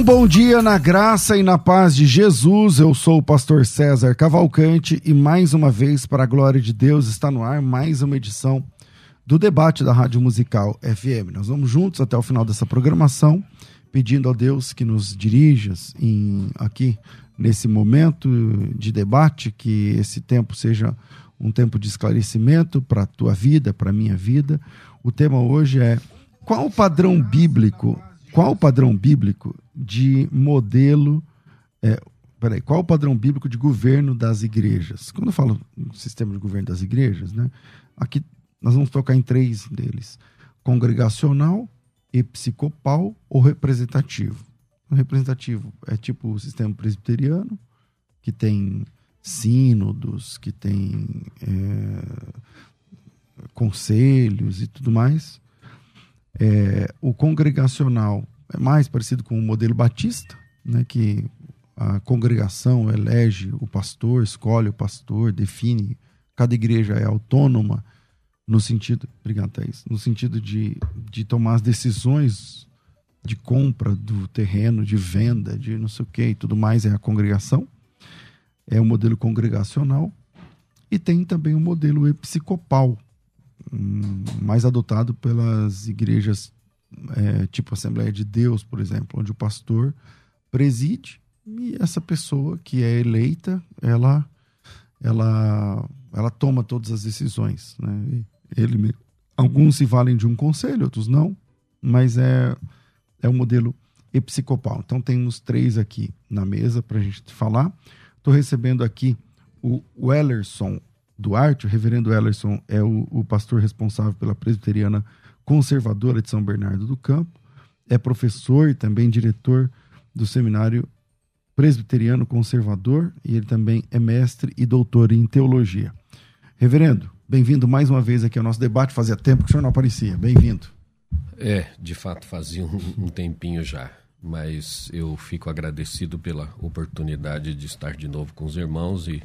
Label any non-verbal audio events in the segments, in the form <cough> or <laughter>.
Um bom dia na graça e na paz de Jesus. Eu sou o pastor César Cavalcante e mais uma vez, para a glória de Deus, está no ar mais uma edição do debate da Rádio Musical FM. Nós vamos juntos até o final dessa programação, pedindo a Deus que nos dirija em, aqui nesse momento de debate, que esse tempo seja um tempo de esclarecimento para a tua vida, para a minha vida. O tema hoje é qual o padrão bíblico qual o padrão bíblico de modelo. É, peraí, qual o padrão bíblico de governo das igrejas? Quando eu falo sistema de governo das igrejas, né, aqui nós vamos tocar em três deles: congregacional, episcopal ou representativo. O representativo é tipo o sistema presbiteriano, que tem sínodos, que tem é, conselhos e tudo mais. É, o congregacional é mais parecido com o modelo batista, né, que a congregação elege o pastor, escolhe o pastor, define. Cada igreja é autônoma no sentido, obrigado, Thaís, no sentido de, de tomar as decisões de compra do terreno, de venda, de não sei o que e tudo mais, é a congregação. É o modelo congregacional. E tem também o modelo episcopal, mais adotado pelas igrejas é, tipo Assembleia de Deus, por exemplo, onde o pastor preside e essa pessoa que é eleita, ela ela ela toma todas as decisões, né? Ele alguns se valem de um conselho, outros não, mas é é um modelo episcopal. Então temos três aqui na mesa para a gente falar. Estou recebendo aqui o Wellerson Duarte, o reverendo Ellerson é o, o pastor responsável pela presbiteriana conservadora de São Bernardo do Campo, é professor e também diretor do seminário presbiteriano conservador e ele também é mestre e doutor em teologia. Reverendo, bem-vindo mais uma vez aqui ao nosso debate. Fazia tempo que o senhor não aparecia. Bem-vindo. É, de fato, fazia um, um tempinho já, mas eu fico agradecido pela oportunidade de estar de novo com os irmãos e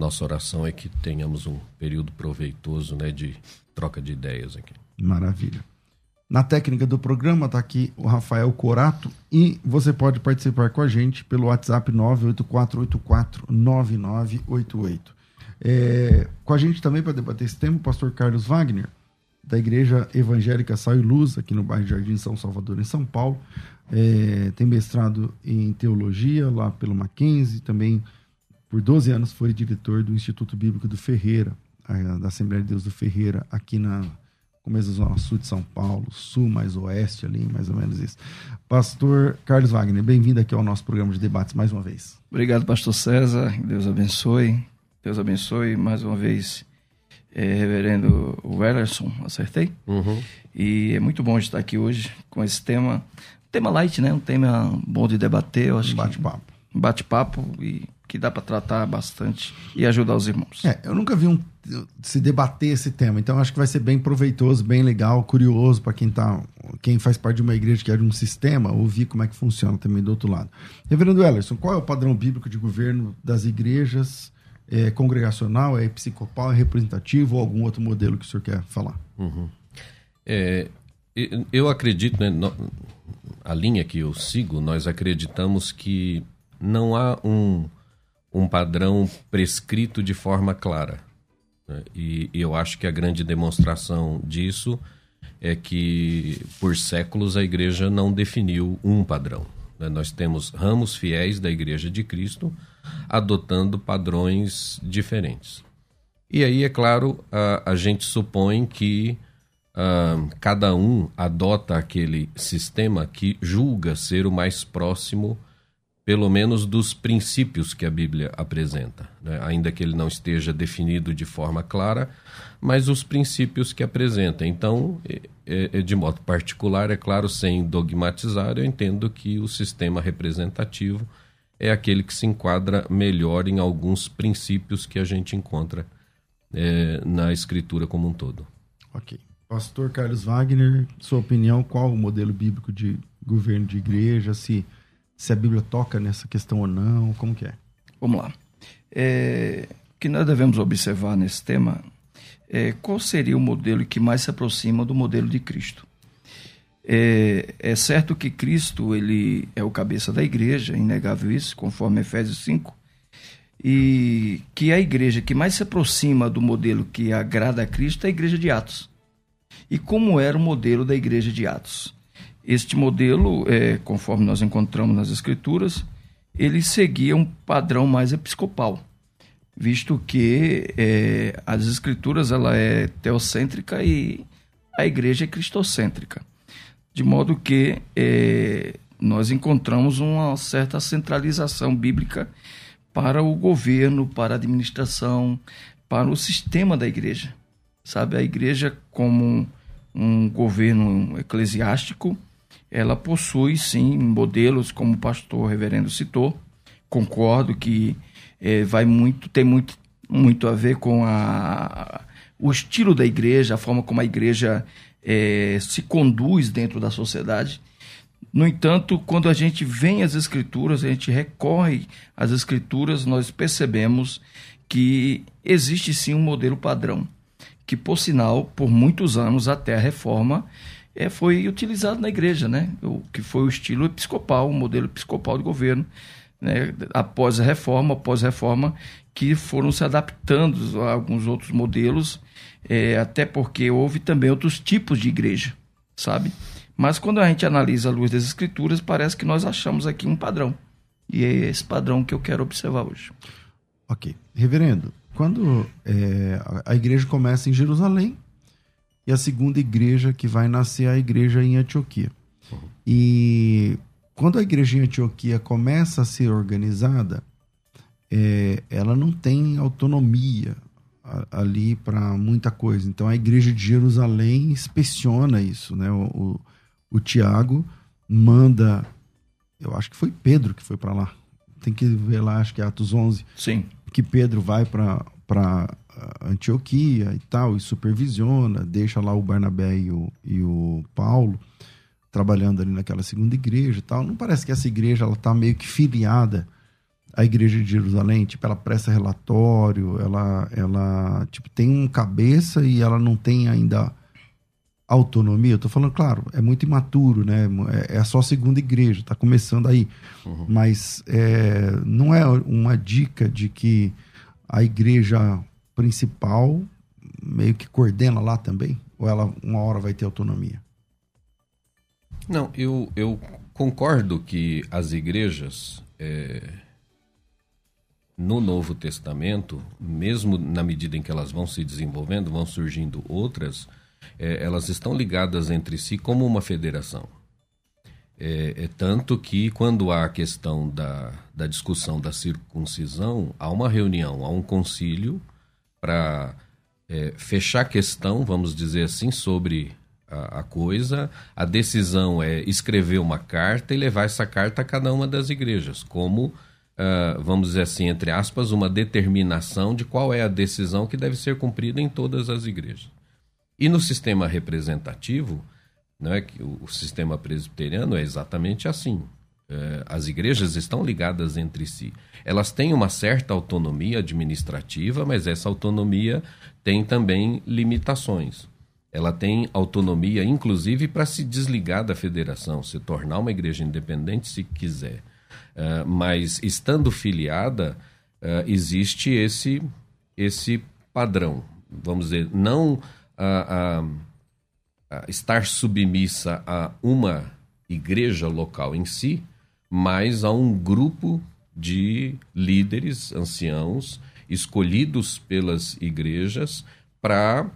nossa oração é que tenhamos um período proveitoso né, de troca de ideias aqui. Maravilha. Na técnica do programa está aqui o Rafael Corato e você pode participar com a gente pelo WhatsApp 984849988. É, com a gente também para debater esse tema o pastor Carlos Wagner, da Igreja Evangélica Sal e Luz, aqui no bairro Jardim São Salvador, em São Paulo. É, tem mestrado em teologia lá pelo Mackenzie, também por 12 anos foi diretor do Instituto Bíblico do Ferreira, da Assembleia de Deus do Ferreira, aqui na começo da Zona Sul de São Paulo, sul mais oeste ali, mais ou menos isso. Pastor Carlos Wagner, bem-vindo aqui ao nosso programa de debates mais uma vez. Obrigado, pastor César, Deus abençoe, Deus abençoe mais uma vez, é, reverendo Wellerson, acertei? Uhum. E é muito bom estar aqui hoje com esse tema, tema light, né? Um tema bom de debater, eu acho. Um bate-papo. Um bate-papo e que dá para tratar bastante e ajudar os irmãos. É, eu nunca vi um, se debater esse tema, então acho que vai ser bem proveitoso, bem legal, curioso para quem tá, quem faz parte de uma igreja que é de um sistema, ouvir como é que funciona também do outro lado. Reverendo Ellerson, qual é o padrão bíblico de governo das igrejas? É congregacional, é episcopal, é representativo ou algum outro modelo que o senhor quer falar? Uhum. É, eu acredito, né, a linha que eu sigo, nós acreditamos que não há um um padrão prescrito de forma clara. Né? E, eu acho que a grande demonstração disso é que, por séculos, a igreja não definiu um padrão. Né? Nós temos ramos fiéis da igreja de Cristo adotando padrões diferentes. E aí, é claro, a, a gente supõe que uh, cada um adota aquele sistema que julga ser o mais próximo, pelo menos, dos princípios que a Bíblia apresenta. Né? Ainda que ele não esteja definido de forma clara, mas os princípios que apresenta. Então, é, é, de modo particular, é claro, sem dogmatizar, eu entendo que o sistema representativo é aquele que se enquadra melhor em alguns princípios que a gente encontra é, na escritura como um todo. Ok. Pastor Carlos Wagner, sua opinião, qual o modelo bíblico de governo de igreja, se, se a Bíblia toca nessa questão ou não, como que é? Vamos lá. É, o que nós devemos observar nesse tema é qual seria o modelo que mais se aproxima do modelo de Cristo. É, é, certo que Cristo ele é o cabeça da igreja, inegável isso, conforme Efésios 5, e que a igreja que mais se aproxima do modelo que agrada a Cristo é a igreja de Atos e como era o modelo da igreja de Atos. Este modelo, é, conforme nós encontramos nas Escrituras, ele seguia um padrão mais episcopal, visto que é, as Escrituras ela é teocêntrica e a igreja é cristocêntrica, de modo que é, nós encontramos uma certa centralização bíblica para o governo, para a administração, para o sistema da igreja. Sabe, a igreja como um governo eclesiástico, ela possui sim modelos, como o pastor reverendo citou. Concordo que é, vai muito, tem muito, muito a ver com a, o estilo da igreja, a forma como a igreja é, se conduz dentro da sociedade. No entanto, quando a gente vem às Escrituras, a gente recorre às Escrituras, nós percebemos que existe sim um modelo padrão que, por sinal, por muitos anos até a reforma, é, foi utilizado na igreja, né? O que foi o estilo episcopal, o modelo episcopal de governo, né? Após a reforma, após a reforma, que foram se adaptando a alguns outros modelos, é, até porque houve também outros tipos de igreja, sabe? Mas quando a gente analisa a luz das escrituras, parece que nós achamos aqui um padrão. E é esse padrão que eu quero observar hoje. Ok. Reverendo, quando é, a igreja começa em Jerusalém e a segunda igreja que vai nascer é a igreja em Antioquia. Uhum. E quando a igreja em Antioquia começa a ser organizada, é, ela não tem autonomia ali para muita coisa. Então a igreja de Jerusalém inspeciona isso, né? O, o, o Tiago manda, eu acho que foi Pedro que foi para lá. Tem que ver lá, acho que é Atos 11. Sim que Pedro vai para Antioquia e tal, e supervisiona, deixa lá o Barnabé e o, e o Paulo trabalhando ali naquela segunda igreja e tal. Não parece que essa igreja ela tá meio que filiada à igreja de Jerusalém, tipo, ela presta relatório, ela ela tipo tem um cabeça e ela não tem ainda autonomia. Eu tô falando, claro, é muito imaturo, né? É, é só a segunda igreja, tá começando aí. Uhum. Mas é, não é uma dica de que a igreja principal meio que coordena lá também? Ou ela uma hora vai ter autonomia? Não, eu, eu concordo que as igrejas é, no Novo Testamento, mesmo na medida em que elas vão se desenvolvendo, vão surgindo outras, é, elas estão ligadas entre si como uma federação. É, é, tanto que quando há a questão da, da discussão da circuncisão, há uma reunião, há um concílio para é, fechar a questão, vamos dizer assim, sobre a, a, coisa. A decisão é escrever uma carta e levar essa carta a cada uma das igrejas, como, uh, vamos dizer assim, entre aspas, uma determinação de qual é a decisão que deve ser cumprida em todas as igrejas. E no sistema representativo, é que o, sistema presbiteriano é exatamente assim. É, as igrejas estão ligadas entre si. Elas têm uma certa autonomia administrativa, mas essa autonomia tem também limitações. Ela tem autonomia, inclusive, para se desligar da federação, se tornar uma igreja independente se quiser. Uh, mas estando filiada, uh, existe esse, esse padrão. Vamos dizer, não a, a, a estar submissa a uma igreja local em si, mas a um grupo de líderes, anciãos, escolhidos pelas igrejas para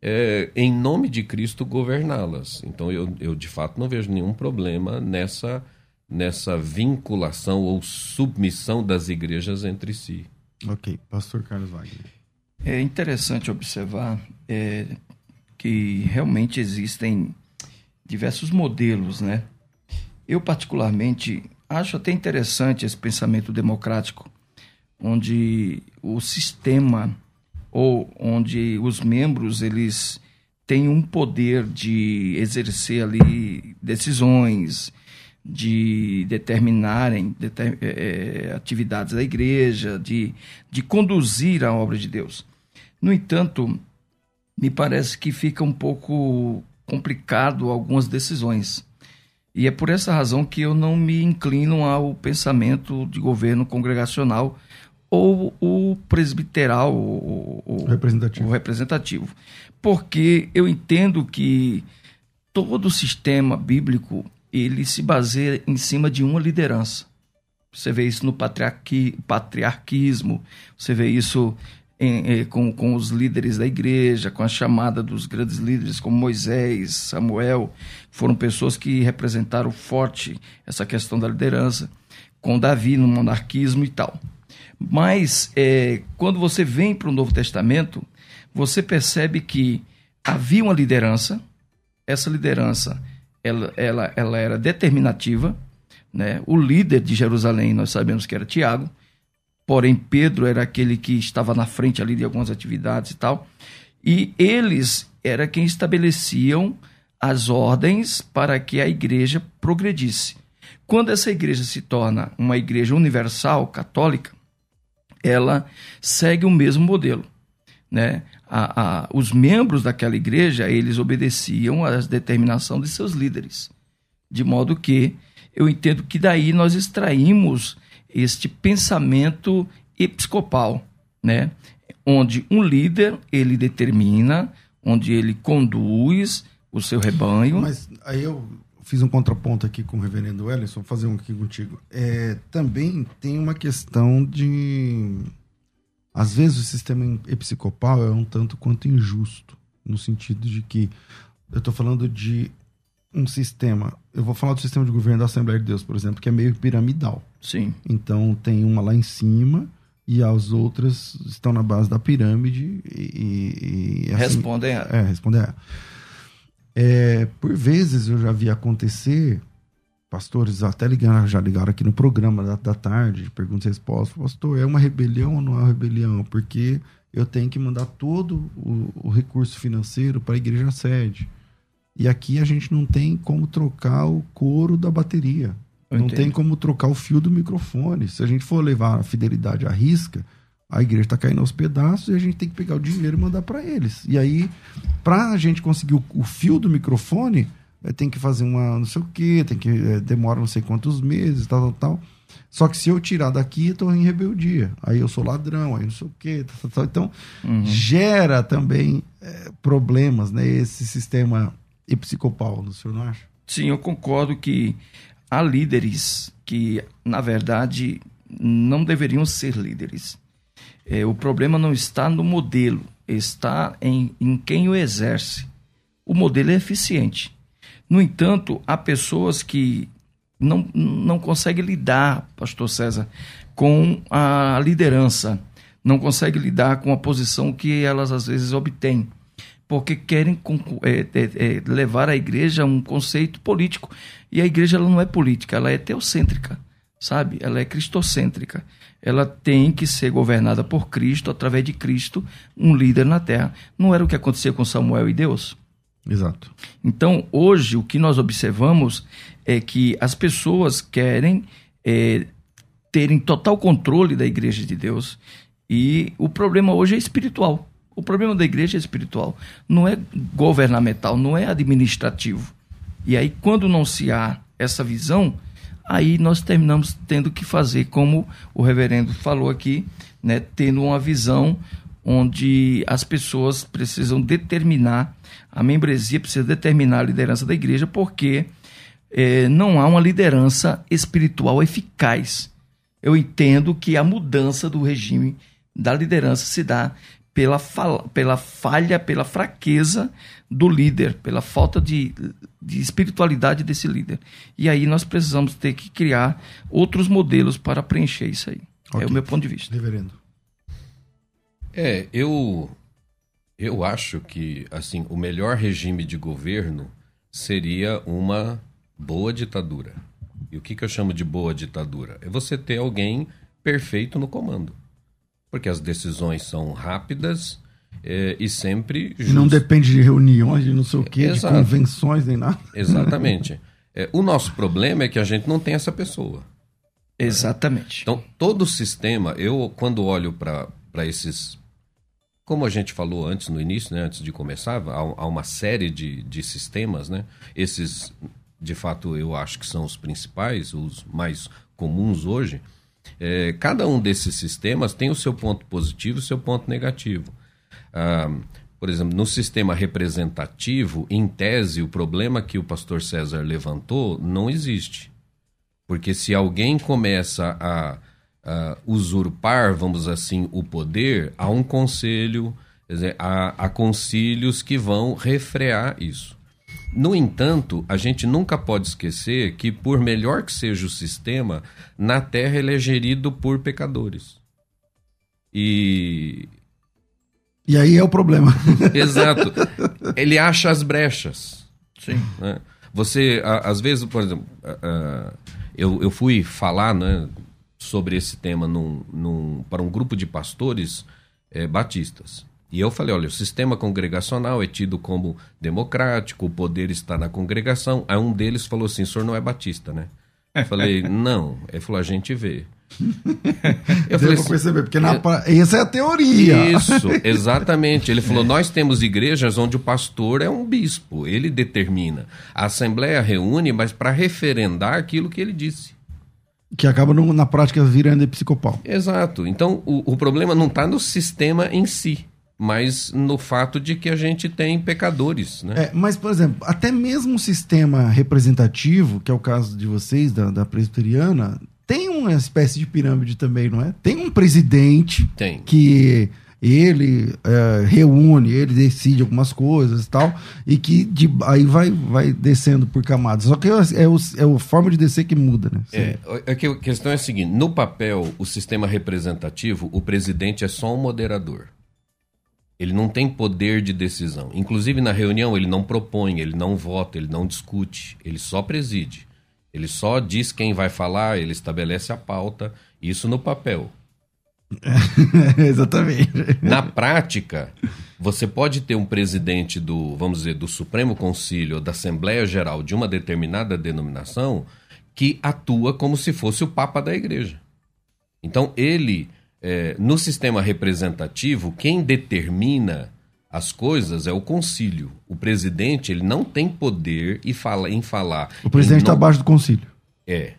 é, em nome de Cristo, governá-las. Então, eu, eu de fato não vejo nenhum problema nessa, nessa vinculação ou submissão das igrejas entre si. Ok, Pastor Carlos Wagner. É interessante observar é, que realmente existem diversos modelos, né? Eu, particularmente, acho até interessante esse pensamento democrático, onde o sistema ou onde os membros eles têm um poder de exercer ali decisões, de determinarem deter, é, atividades da igreja, de, de conduzir a obra de Deus. No entanto, me parece que fica um pouco complicado algumas decisões. E é por essa razão que eu não me inclino ao pensamento de governo congregacional ou o presbiteral, o, o, representativo. o representativo. Porque eu entendo que todo o sistema bíblico ele se baseia em cima de uma liderança. Você vê isso no patriarqui, patriarquismo, você vê isso em, em, com, com os líderes da igreja, com a chamada dos grandes líderes como Moisés, Samuel, foram pessoas que representaram forte essa questão da liderança, com Davi no monarquismo e tal. Mas é, quando você vem para o Novo Testamento, você percebe que havia uma liderança, essa liderança ela, ela, ela era determinativa, né? o líder de Jerusalém nós sabemos que era Tiago, porém Pedro era aquele que estava na frente ali de algumas atividades e tal, e eles era quem estabeleciam as ordens para que a igreja progredisse. Quando essa igreja se torna uma igreja universal, católica, ela segue o mesmo modelo. Né? A, a, os membros daquela igreja, eles obedeciam às determinações de seus líderes. De modo que eu entendo que daí nós extraímos este pensamento episcopal, né? onde um líder ele determina, onde ele conduz o seu rebanho. Mas aí eu fiz um contraponto aqui com o reverendo Ellison, vou fazer um aqui contigo. É, também tem uma questão de. Às vezes o sistema episcopal é um tanto quanto injusto, no sentido de que eu estou falando de um sistema. Eu vou falar do sistema de governo da Assembleia de Deus, por exemplo, que é meio piramidal. Sim. Então tem uma lá em cima e as outras estão na base da pirâmide e. e assim, respondem a. É, respondem a. É, por vezes eu já vi acontecer, pastores até ligaram, já ligaram aqui no programa da, da tarde, perguntas e respostas, pastor, é uma rebelião ou não é uma rebelião? Porque eu tenho que mandar todo o, o recurso financeiro para a igreja sede. E aqui a gente não tem como trocar o couro da bateria. Eu não entendo. tem como trocar o fio do microfone. Se a gente for levar a fidelidade à risca, a igreja está caindo aos pedaços e a gente tem que pegar o dinheiro e mandar para eles. E aí, para a gente conseguir o, o, fio do microfone, é, tem que fazer uma não sei o que, tem que é, demora não sei quantos meses, tal, tal, tal. Só que se eu tirar daqui, eu tô em rebeldia. Aí eu sou ladrão, aí não sei o quê. Tal, tal, tal. Então, uhum. gera também é, problemas, né? Esse sistema episcopal, o senhor não acha? Sim, eu concordo que há líderes que, na verdade, não deveriam ser líderes é, o problema não está no modelo, está em, em quem o exerce. O modelo é eficiente. No entanto, há pessoas que não, não conseguem lidar, Pastor César, com a liderança, não conseguem lidar com a posição que elas às vezes obtêm, porque querem é, é, é, levar a igreja a um conceito político. E a igreja ela não é política, ela é teocêntrica, sabe? Ela é cristocêntrica ela tem que ser governada por Cristo, através de Cristo, um líder na terra. Não era o que acontecia com Samuel e Deus? Exato. Então, hoje, o que nós observamos é que as pessoas querem é, terem total controle da igreja de Deus. E o problema hoje é espiritual. O problema da igreja é espiritual. Não é governamental, não é administrativo. E aí, quando não se há essa visão, aí nós terminamos tendo que fazer, como o reverendo falou aqui, né, tendo uma visão onde as pessoas precisam determinar, a membresia precisa determinar a liderança da igreja, porque é, não há uma liderança espiritual eficaz. Eu entendo que a mudança do regime da liderança se dá pela, pela falha, pela fraqueza do líder, pela falta de, de espiritualidade desse líder. E aí nós precisamos ter que criar outros modelos para preencher isso aí. Okay. É o meu ponto de vista. Reverendo. É, eu eu acho que assim o melhor regime de governo seria uma boa ditadura. E o que, que eu chamo de boa ditadura? É você ter alguém perfeito no comando. Porque as decisões são rápidas é, e sempre. Just... Não depende de reuniões, de não sei o quê, Exato. de convenções nem nada. <laughs> Exatamente. É, o nosso problema é que a gente não tem essa pessoa. Exatamente. Então, todo o sistema, eu, quando olho para esses. Como a gente falou antes, no início, né, antes de começar, há, há uma série de, de sistemas, né? Esses, de fato, eu acho que são os principais, os mais comuns hoje. É, cada um desses sistemas tem o seu ponto positivo e o seu ponto negativo. Ah, por exemplo, no sistema representativo, em tese, o problema que o pastor César levantou não existe. Porque se alguém começa a, a usurpar, vamos assim, o poder, há um conselho, dizer, há, há concílios que vão refrear isso. No entanto, a gente nunca pode esquecer que, por melhor que seja o sistema, na Terra ele é gerido por pecadores. E. E aí é o problema. <laughs> Exato. Ele acha as brechas. Sim. Né? Você, às vezes, por exemplo, eu, eu fui falar né, sobre esse tema num, num, para um grupo de pastores é, batistas. E eu falei: olha, o sistema congregacional é tido como democrático, o poder está na congregação. Aí um deles falou assim: o senhor não é batista, né? Eu falei: <laughs> não. Ele falou: a gente vê. <laughs> Eu falei, assim, perceber, porque na, essa é a teoria. Isso, <laughs> exatamente. Ele falou: nós temos igrejas onde o pastor é um bispo, ele determina. A assembleia reúne, mas para referendar aquilo que ele disse. Que acaba no, na prática virando episcopal. Exato. Então o, o problema não está no sistema em si mas no fato de que a gente tem pecadores. Né? É, mas, por exemplo, até mesmo o sistema representativo, que é o caso de vocês, da, da presbiteriana, tem uma espécie de pirâmide também, não é? Tem um presidente tem. que ele é, reúne, ele decide algumas coisas e tal, e que de, aí vai, vai descendo por camadas. Só que é, é, o, é a forma de descer que muda, né? É, é que a questão é a seguinte: no papel, o sistema representativo, o presidente é só um moderador. Ele não tem poder de decisão. Inclusive, na reunião, ele não propõe, ele não vota, ele não discute, ele só preside. Ele só diz quem vai falar, ele estabelece a pauta, isso no papel. <laughs> Exatamente. Na prática, você pode ter um presidente do, vamos dizer, do Supremo Conselho ou da Assembleia Geral de uma determinada denominação que atua como se fosse o Papa da Igreja. Então, ele é, no sistema representativo, quem determina as coisas é o concílio. O presidente ele não tem poder e fala, em falar. O presidente está abaixo do concílio. É.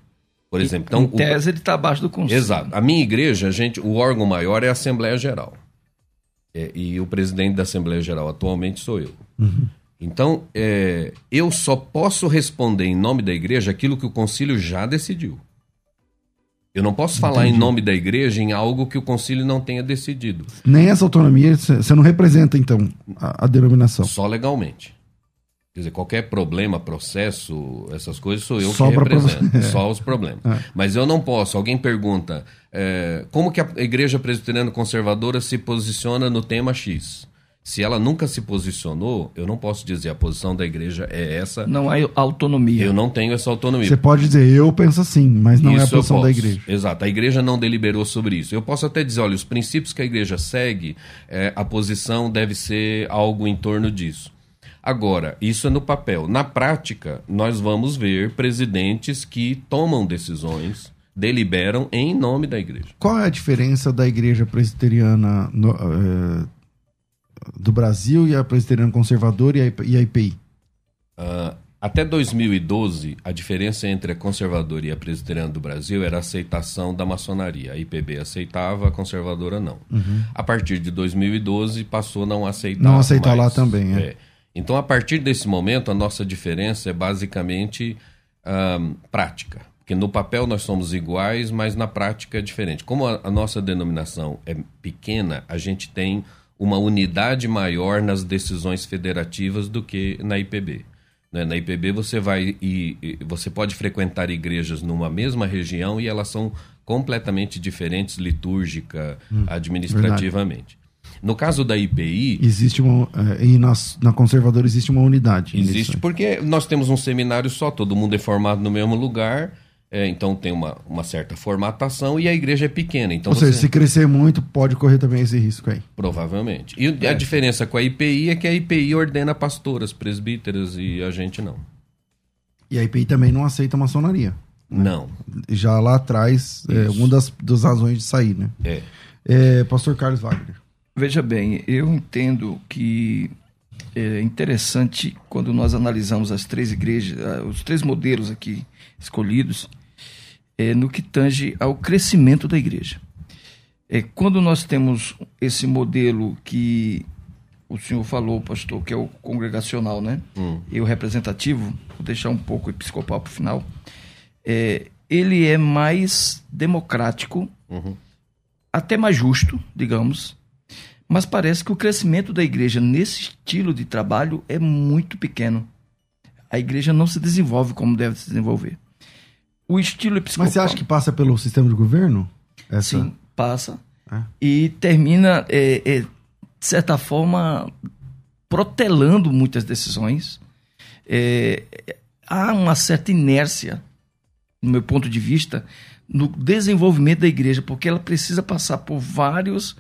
Por exemplo, então, em tese o... ele está abaixo do concílio. Exato. A minha igreja, a gente, o órgão maior é a Assembleia Geral. É, e o presidente da Assembleia Geral atualmente sou eu. Uhum. Então, é, eu só posso responder em nome da igreja aquilo que o concílio já decidiu. Eu não posso falar Entendi. em nome da igreja em algo que o concílio não tenha decidido. Nem essa autonomia, você não representa, então, a, a, denominação? Só legalmente. Quer dizer, qualquer problema, processo, essas coisas, sou eu só que represento. Pro... <laughs> É. Só os problemas. É. Mas eu não posso. Alguém pergunta, é, como que a igreja presbiteriana conservadora se posiciona no tema X? Se ela nunca se posicionou, eu não posso dizer a posição da igreja é essa. Não há autonomia. Eu não tenho essa autonomia. Você pode dizer, eu penso assim, mas não isso é a posição da igreja. Exato, a igreja não deliberou sobre isso. Eu posso até dizer, olha, os princípios que a igreja segue, é, a posição deve ser algo em torno disso. Agora, isso é no papel. Na prática, nós vamos ver presidentes que tomam decisões deliberam em nome da igreja. Qual é a diferença da igreja presbiteriana no, uh, do Brasil e a presbiteriana conservadora e a IPI? Uh, ah, até 2012, a diferença entre a conservadora e a presbiteriana do Brasil era a aceitação da maçonaria. A IPB aceitava, a conservadora não. Uhum. A partir de 2012, passou a não aceitar. Não aceitar mais. lá também, é. é. Então, a partir desse momento, a nossa diferença é basicamente um, prática. Porque no papel nós somos iguais, mas na prática é diferente. Como a, a nossa denominação é pequena, a gente tem uma unidade maior nas decisões federativas do que na IPB. Né? Na IPB você vai e você pode frequentar igrejas numa mesma região e elas são completamente diferentes litúrgica, hum, administrativamente. Verdade. No caso da IPI. Existe uma. Eh, e na, na conservadora existe uma unidade. Existe nisso. porque nós temos um seminário só, todo mundo é formado no mesmo lugar. É, então tem uma, uma certa formatação e a igreja é pequena. Então Ou você... seja, se crescer muito, pode correr também esse risco aí. Provavelmente. E é. a diferença com a IPI é que a IPI ordena pastoras, presbíteras e a gente não. E a IPI também não aceita maçonaria. Né? Não. Já lá atrás, é uma das, das razões de sair, né? É. é. Pastor Carlos Wagner. Veja bem, eu entendo que é interessante quando nós analisamos as três igrejas, os três modelos aqui escolhidos, é, no que tange ao crescimento da igreja. É, quando nós temos esse modelo que o senhor falou, pastor, que é o congregacional, né? Hum. E o representativo, vou deixar um pouco o episcopal para o final, é, ele é mais democrático, uhum. até mais justo, digamos, mas parece que o crescimento da igreja nesse estilo de trabalho é muito pequeno. A igreja não se desenvolve como deve se desenvolver o estilo episcopal. Mas você acha que passa pelo sistema de governo? Essa... Sim, passa. É. E termina, é, é, de certa forma, protelando muitas decisões. É, há uma certa inércia, no meu ponto de vista, no desenvolvimento da igreja, porque ela precisa passar por vários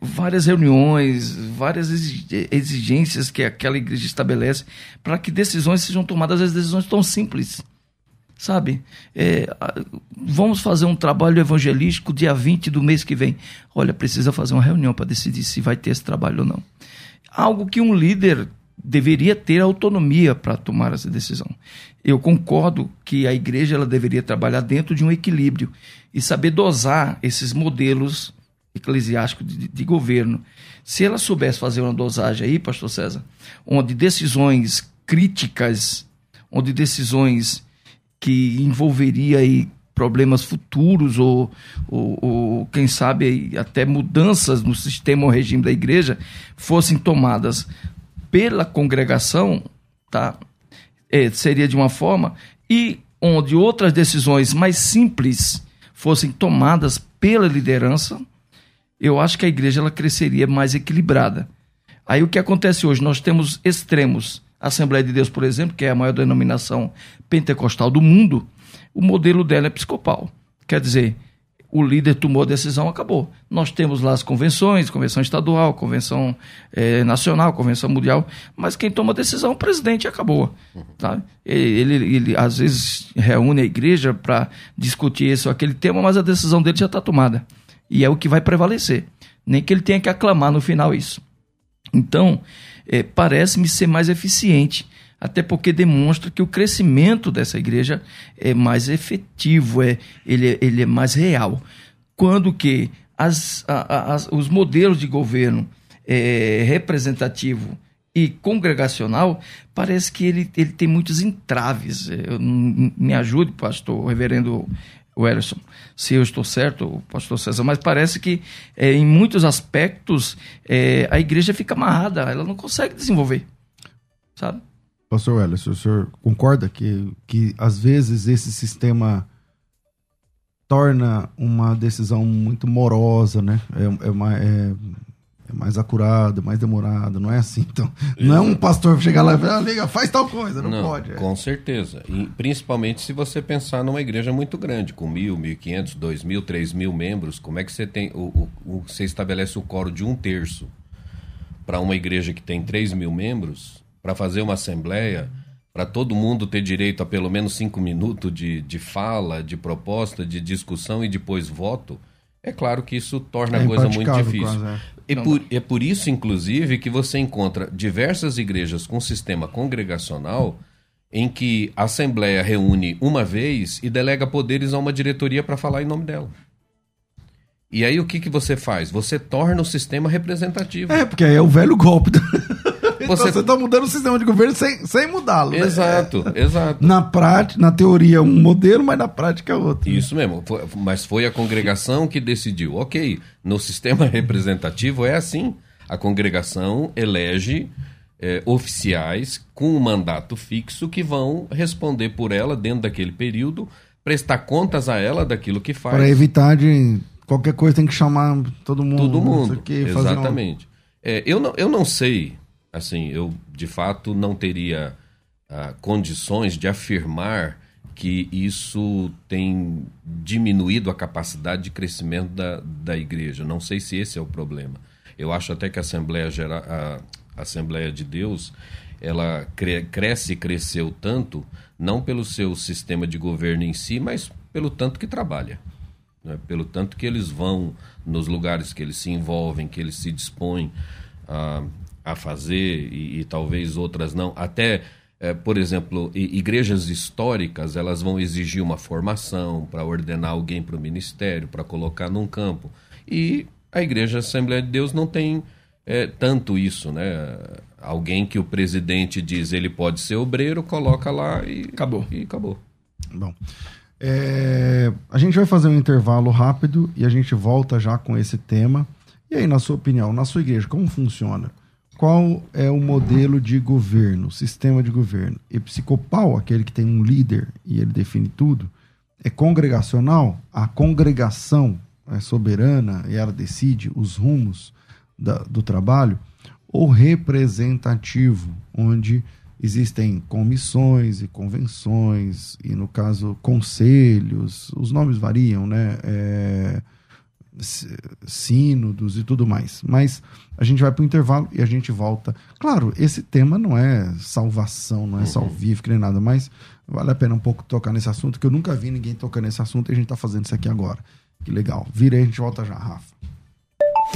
várias reuniões, várias exigências que aquela igreja estabelece para que decisões sejam tomadas, as decisões tão simples sabe? É, vamos fazer um trabalho evangelístico dia 20 do mês que vem. Olha, precisa fazer uma reunião para decidir se vai ter esse trabalho ou não. Algo que um líder deveria ter autonomia para tomar essa decisão. Eu concordo que a igreja ela deveria trabalhar dentro de um equilíbrio e saber dosar esses modelos eclesiásticos de, de governo. Se ela soubesse fazer uma dosagem aí, pastor César, onde decisões críticas, onde decisões que envolveria aí problemas futuros ou, ou, ou, quem sabe até mudanças no sistema ou regime da igreja fossem tomadas pela congregação, tá? É, seria de uma forma e onde outras decisões mais simples fossem tomadas pela liderança, eu acho que a igreja ela cresceria mais equilibrada. Aí o que acontece hoje? Nós temos extremos a Assembleia de Deus, por exemplo, que é a maior denominação pentecostal do mundo, o modelo dela é episcopal. Quer dizer, o líder tomou a decisão, acabou. Nós temos lá as convenções, convenção estadual, convenção é, nacional, convenção mundial, mas quem toma a decisão é o presidente acabou. Tá? Ele, ele às vezes reúne a igreja para discutir esse ou aquele tema, mas a decisão dele já está tomada. E é o que vai prevalecer. Nem que ele tenha que aclamar no final isso. Então, é, parece-me ser mais eficiente, até porque demonstra que o crescimento dessa igreja é mais efetivo, é, ele, é, ele é mais real. Quando que as, as, os modelos de governo é, representativo e congregacional, parece que ele, ele tem muitos entraves. Eu, me ajude, pastor, reverendo o Ellison, se eu estou certo, pastor César, mas parece que é, em muitos aspectos é, a igreja fica amarrada, ela não consegue desenvolver, sabe? Pastor Ellison, o senhor concorda que, que às vezes esse sistema torna uma decisão muito morosa, né? É, é, uma, é é mais acurado, mais demorado, não é assim. <laughs> Então, não é um pastor chegar lá e falar, ah, liga, faz tal coisa, não, não pode. É. Com certeza. E principalmente se você pensar numa igreja muito grande, com mil, mil e quinhentos, dois mil, três mil membros, como é que você tem. O, o, o você estabelece o coro de um terço para uma igreja que tem três mil membros, para fazer uma assembleia, para todo mundo ter direito a pelo menos cinco minutos de, de fala, de proposta, de discussão e depois voto. É claro que isso torna é a coisa muito difícil. Quase, é. E por, é por isso, inclusive, que você encontra diversas igrejas com sistema congregacional em que a Assembleia reúne uma vez e delega poderes a uma diretoria para falar em nome dela. E aí o que, que você faz? Você torna o sistema representativo. É, porque aí é o velho golpe. <laughs> Então, você está mudando o sistema de governo sem, sem mudá-lo. Né? Exato, é. exato. Na prática, na teoria um modelo, mas na prática é outro. Isso mesmo. Foi, mas foi a congregação que decidiu. Ok, no sistema <laughs> representativo é assim. A congregação elege é, oficiais com um mandato fixo que vão responder por ela dentro daquele período, prestar contas a ela daquilo que faz. Para evitar de qualquer coisa tem que chamar todo mundo. Todo mundo, que, exatamente. É, eu, não, eu não sei, assim, eu de fato não teria ah, condições de afirmar que isso tem diminuído a capacidade de crescimento da, da igreja. Não sei se esse é o problema. Eu acho até que a Assembleia, a Assembleia de Deus ela cre cresce e cresceu tanto, não pelo seu sistema de governo em si, mas pelo tanto que trabalha. Né? Pelo tanto que eles vão nos lugares que eles se envolvem, que eles se dispõem a, a fazer, e, e talvez outras não. Até é, por exemplo, igrejas históricas, elas vão exigir uma formação para ordenar alguém para o ministério, para colocar num campo. E a Igreja Assembleia de Deus não tem é, tanto isso, né? Alguém que o presidente diz ele pode ser obreiro, coloca lá e acabou. E acabou. Bom, é, a gente vai fazer um intervalo rápido e a gente volta já com esse tema. E aí, na sua opinião, na sua igreja, como funciona? Qual é o modelo de governo, sistema de governo. Episcopal, aquele que tem um líder e ele define tudo, é congregacional, a congregação é soberana e ela decide os rumos da, do trabalho, ou representativo, onde existem comissões e convenções, e no caso, conselhos, os nomes variam, né? É, sínodos e tudo mais. Mas a gente vai para o intervalo e a gente volta. Claro, esse tema não é salvação, não é salvífico nem nada, mas vale a pena um pouco tocar nesse assunto, que eu nunca vi ninguém tocar nesse assunto e a gente está fazendo isso aqui agora. Que legal. Vira aí, a gente volta já, Rafa.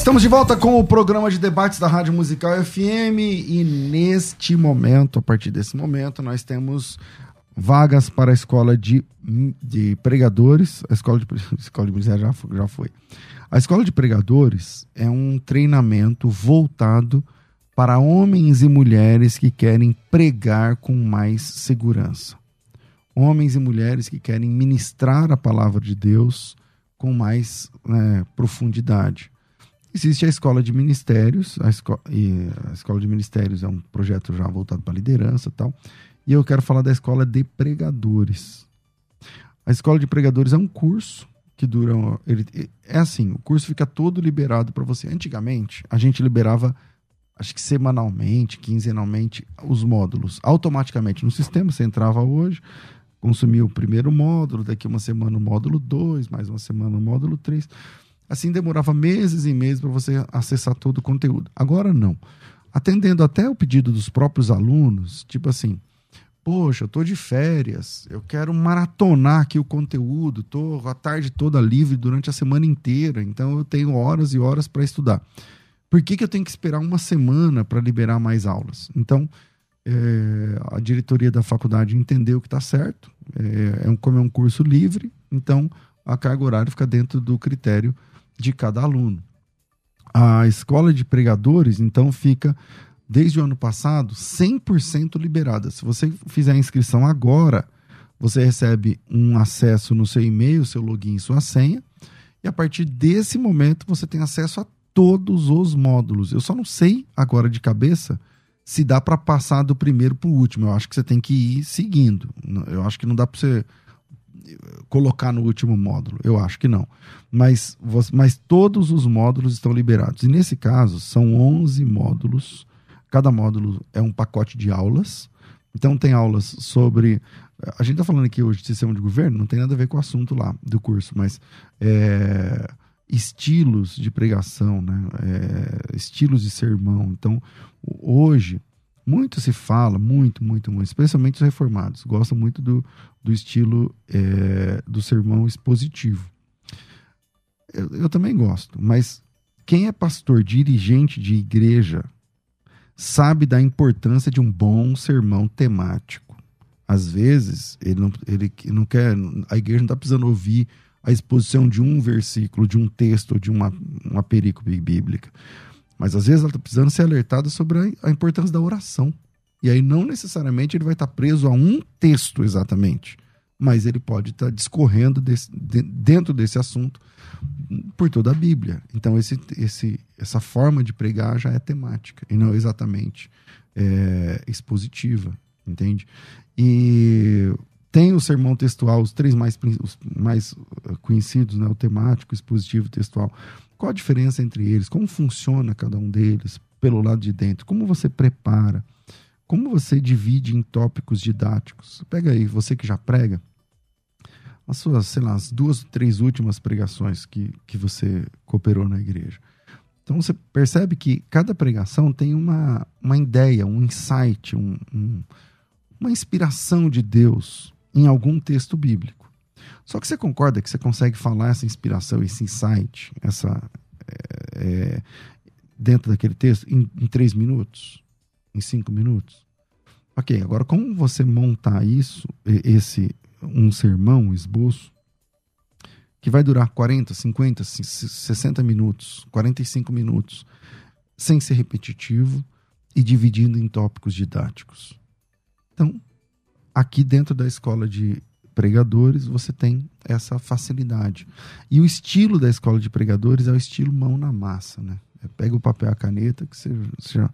Estamos de volta com o programa de debates da Rádio Musical FM e neste momento, a partir desse momento, nós temos vagas para a escola de, de pregadores. A escola de, <laughs> escola de já, já foi. A escola de pregadores é um treinamento voltado para homens e mulheres que querem pregar com mais segurança. Homens e mulheres que querem ministrar a palavra de Deus com mais né, profundidade. Existe a Escola de Ministérios, a, esco a Escola de Ministérios é um projeto já voltado para liderança e tal. E eu quero falar da Escola de Pregadores. A Escola de Pregadores é um curso que dura. Ele, é assim, o curso fica todo liberado para você. Antigamente, a gente liberava, acho que semanalmente, quinzenalmente, os módulos. Automaticamente no sistema, você entrava hoje, consumia o primeiro módulo, daqui uma semana o módulo 2, mais uma semana o módulo 3. Assim demorava meses e meses para você acessar todo o conteúdo. Agora não. Atendendo até o pedido dos próprios alunos, tipo assim, poxa, eu tô de férias, eu quero maratonar aqui o conteúdo, tô a tarde toda livre durante a semana inteira, então eu tenho horas e horas para estudar. Por que, que eu tenho que esperar uma semana para liberar mais aulas? Então, é, a diretoria da faculdade entendeu que está certo, é, é um, como é um curso livre, então a carga horária fica dentro do critério de cada aluno. A escola de pregadores, então, fica desde o ano passado 100% liberada. Se você fizer a inscrição agora, você recebe um acesso no seu e-mail, seu login e sua senha. E a partir desse momento você tem acesso a todos os módulos. Eu só não sei agora de cabeça se dá para passar do primeiro para o último. Eu acho que você tem que ir seguindo. Eu acho que não dá para você colocar no último módulo. Eu acho que não. Mas, mas todos os módulos estão liberados. E nesse caso, são 11 módulos. Cada módulo é um pacote de aulas. Então, tem aulas sobre. A gente está falando aqui hoje de sistema de governo, não tem nada a ver com o assunto lá do curso, mas é, estilos de pregação, né? É, estilos de sermão. Então, hoje, muito se fala, muito, muito, muito, especialmente os reformados, gostam muito do, do estilo é, do sermão expositivo. Eu, eu também gosto, mas quem é pastor, dirigente de igreja, sabe da importância de um bom sermão temático. Às vezes, ele não, ele não quer, a igreja não está precisando ouvir a exposição de um versículo, de um texto, de uma, uma perícope bíblica. Mas às vezes ela está precisando ser alertada sobre a, importância da oração. E aí não necessariamente ele vai estar tá preso a um texto exatamente, mas ele pode estar tá discorrendo desse, de, dentro desse assunto por toda a Bíblia. Então esse, esse, essa forma de pregar já é temática e não exatamente é, expositiva, entende? E tem o sermão textual, os três mais, os mais uh, conhecidos, né? o temático, expositivo textual. Qual a diferença entre eles? Como funciona cada um deles pelo lado de dentro? Como você prepara? Como você divide em tópicos didáticos? Pega aí, você que já prega, as suas, sei lá, as duas, três últimas pregações que, que você cooperou na igreja. Então você percebe que cada pregação tem uma, uma ideia, um insight, um, um, uma inspiração de Deus em algum texto bíblico. Só que você concorda que você consegue falar essa inspiração, esse insight, essa é, é, dentro daquele texto em, em três minutos, em cinco minutos? Ok, agora como você montar isso, esse um sermão, um esboço, que vai durar 40, 50, 60 minutos, 45 minutos, sem ser repetitivo e dividindo em tópicos didáticos. Então, aqui dentro da escola de pregadores, você tem essa facilidade. E o estilo da escola de pregadores é o estilo mão na massa, né? É, pega o papel e a caneta, que você, você já,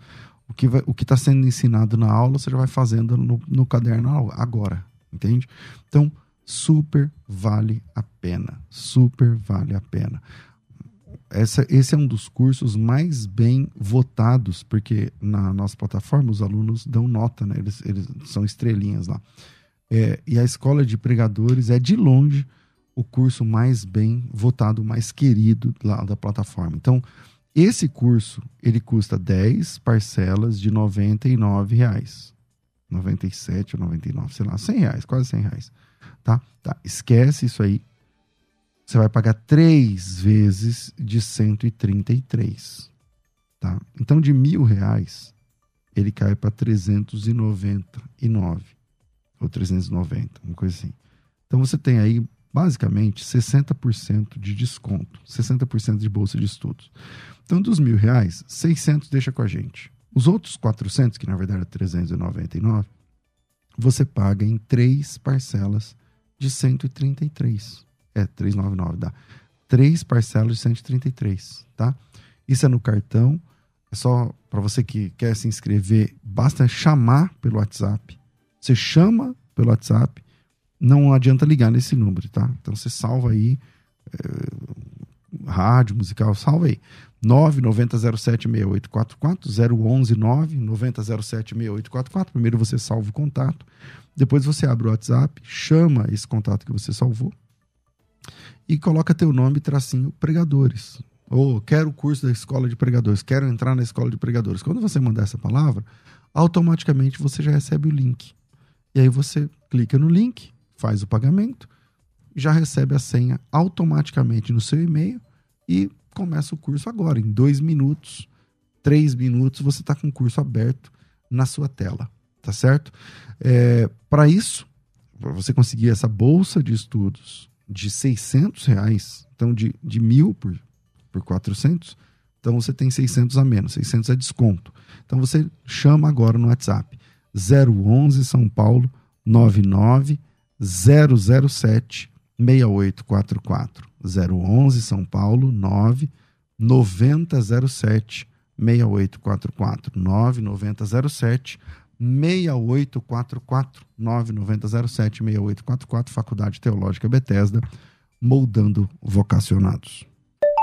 o que o está sendo ensinado na aula, você já vai fazendo no, no caderno agora, entende? Então, super vale a pena, super vale a pena. Essa, esse é um dos cursos mais bem votados, porque na nossa plataforma os alunos dão nota, né? eles, eles são estrelinhas lá. É, e a escola de pregadores é de longe o curso mais bem votado, mais querido lá da plataforma. Então, esse curso ele custa 10 parcelas de 99 reais. 97 ou 99, sei lá, 100 reais, quase 100 reais. Tá? tá? Esquece isso aí você vai pagar três vezes de 133. Tá? Então, de mil reais, ele cai para 399 ou 390, uma coisa assim. Então, você tem aí basicamente 60% de desconto, 60% de bolsa de estudos. Então, dos mil reais, 600 deixa com a gente. Os outros 400, que na verdade é 399, você paga em três parcelas de 133. É, 399 dá. Três parcelas de 133, tá? Isso é no cartão. É só para você que quer se inscrever, basta chamar pelo WhatsApp. Você chama pelo WhatsApp, não adianta ligar nesse número, tá? Então você salva aí é, rádio, musical, salva aí. 990076844, 011 990076844. Primeiro você salva o contato, depois você abre o WhatsApp, chama esse contato que você salvou e coloca teu nome tracinho pregadores. Ou quero o curso da escola de pregadores, quero entrar na escola de pregadores. Quando você mandar essa palavra, automaticamente você já recebe o link. E aí você clica no link, faz o pagamento, já recebe a senha automaticamente no seu e-mail e começa o curso agora. Em dois minutos, três minutos, você está com o curso aberto na sua tela. Tá certo? É, Para isso, para você conseguir essa bolsa de estudos de 600 reais, então de, de mil por, por 400, então você tem 600 a menos, 600 é desconto. Então você chama agora no WhatsApp 011 São Paulo 99 007 6844 011 São Paulo 9 9007 6844 9 9007 6844 9907 6844 Faculdade Teológica Bethesda moldando vocacionados.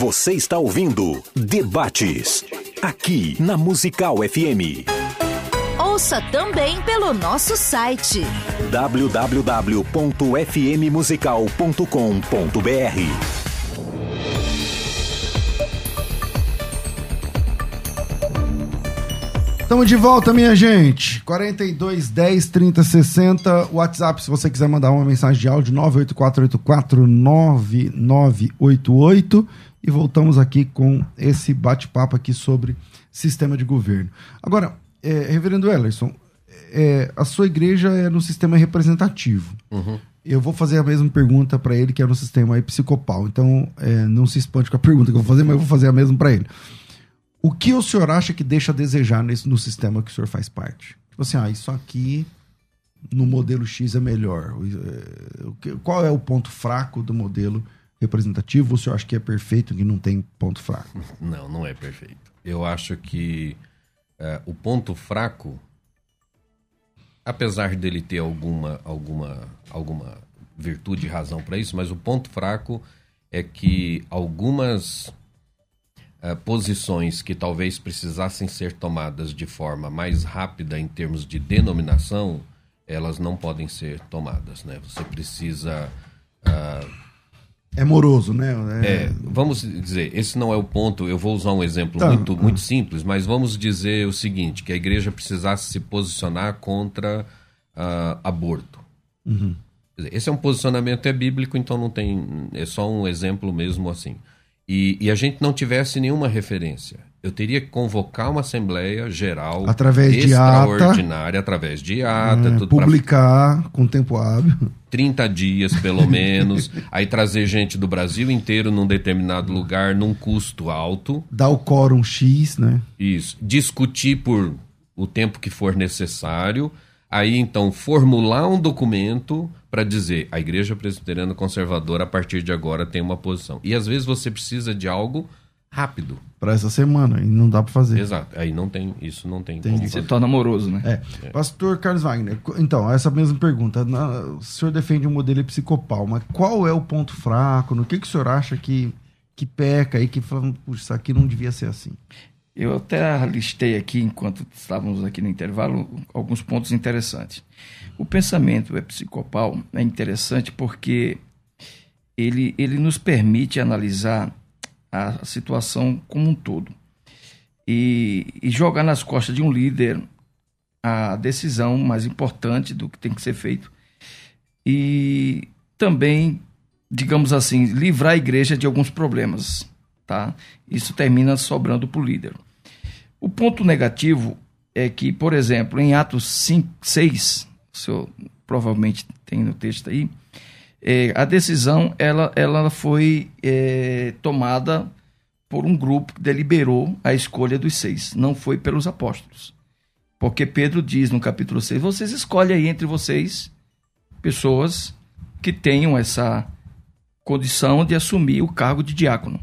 Você está ouvindo Debates, aqui na Musical FM. Ouça também pelo nosso site www.fmmusical.com.br. Estamos de volta, minha gente. 42 10 30 60. WhatsApp, se você quiser mandar uma mensagem de áudio, 98484 9988. E voltamos aqui com esse bate-papo aqui sobre sistema de governo. Agora, é, reverendo Ellerson, é, a sua igreja é no sistema representativo. Eu vou fazer a mesma pergunta para ele, que é no sistema episcopal. Então, é, não se espante com a pergunta que eu vou fazer, mas eu vou fazer a mesma para ele. O que o senhor acha que deixa a desejar nesse, no sistema que o senhor faz parte? Tipo assim, ah, isso aqui no modelo X é melhor. É, Qual é o ponto fraco do modelo representativo? O senhor acha que é perfeito, que não tem ponto fraco? <laughs> Não, não é perfeito. Eu acho que eh, o ponto fraco, apesar dele ter alguma, alguma, alguma virtude e razão para isso, mas o ponto fraco é que algumas eh, posições que talvez precisassem ser tomadas de forma mais rápida em termos de denominação, elas não podem ser tomadas, né? Você precisa ah, É moroso, né? é, vamos dizer, esse não é o ponto. Eu vou usar um exemplo Tá. muito, muito simples, mas vamos dizer o seguinte: que a igreja precisasse se posicionar contra ah, aborto. Uhum. Esse é um posicionamento é bíblico, então não tem. É só um exemplo mesmo assim. E, e a gente não tivesse nenhuma referência. Eu teria que convocar uma assembleia geral Através de ata. extraordinária, através de ata, É, tudo pra publicar com tempo hábil. 30 dias, pelo menos. <laughs> aí trazer gente do Brasil inteiro num determinado lugar, num custo alto. Dar o quórum X, né? Isso. Discutir por o tempo que for necessário. Aí, então, formular um documento para dizer a Igreja Presbiteriana Conservadora, a partir de agora, tem uma posição. E às vezes você precisa de algo rápido. Para essa semana. E não dá para fazer. Exato. Aí não tem, isso não tem Entendi. como Se torna amoroso, né? É. Pastor Carlos Wagner, então, essa mesma pergunta. Na- o senhor defende um modelo psicopal, mas qual é o ponto fraco? No que, que o senhor acha que, que peca aí, que fala, puxa, isso aqui não devia ser assim? Eu até listei aqui, enquanto estávamos aqui no intervalo, alguns pontos interessantes. O pensamento episcopal é interessante porque ele, ele nos permite analisar a situação como um todo e, e jogar nas costas de um líder a decisão mais importante do que tem que ser feito e também, digamos assim, livrar a igreja de alguns problemas, tá? Isso termina sobrando para o líder. O ponto negativo é que, por exemplo, em Atos 5, 6, o senhor provavelmente tem no texto aí, é, a decisão ela, ela foi é, tomada por um grupo que deliberou a escolha dos seis, não foi pelos apóstolos. Porque Pedro diz no capítulo 6, vocês escolhem aí entre vocês pessoas que tenham essa condição de assumir o cargo de diácono.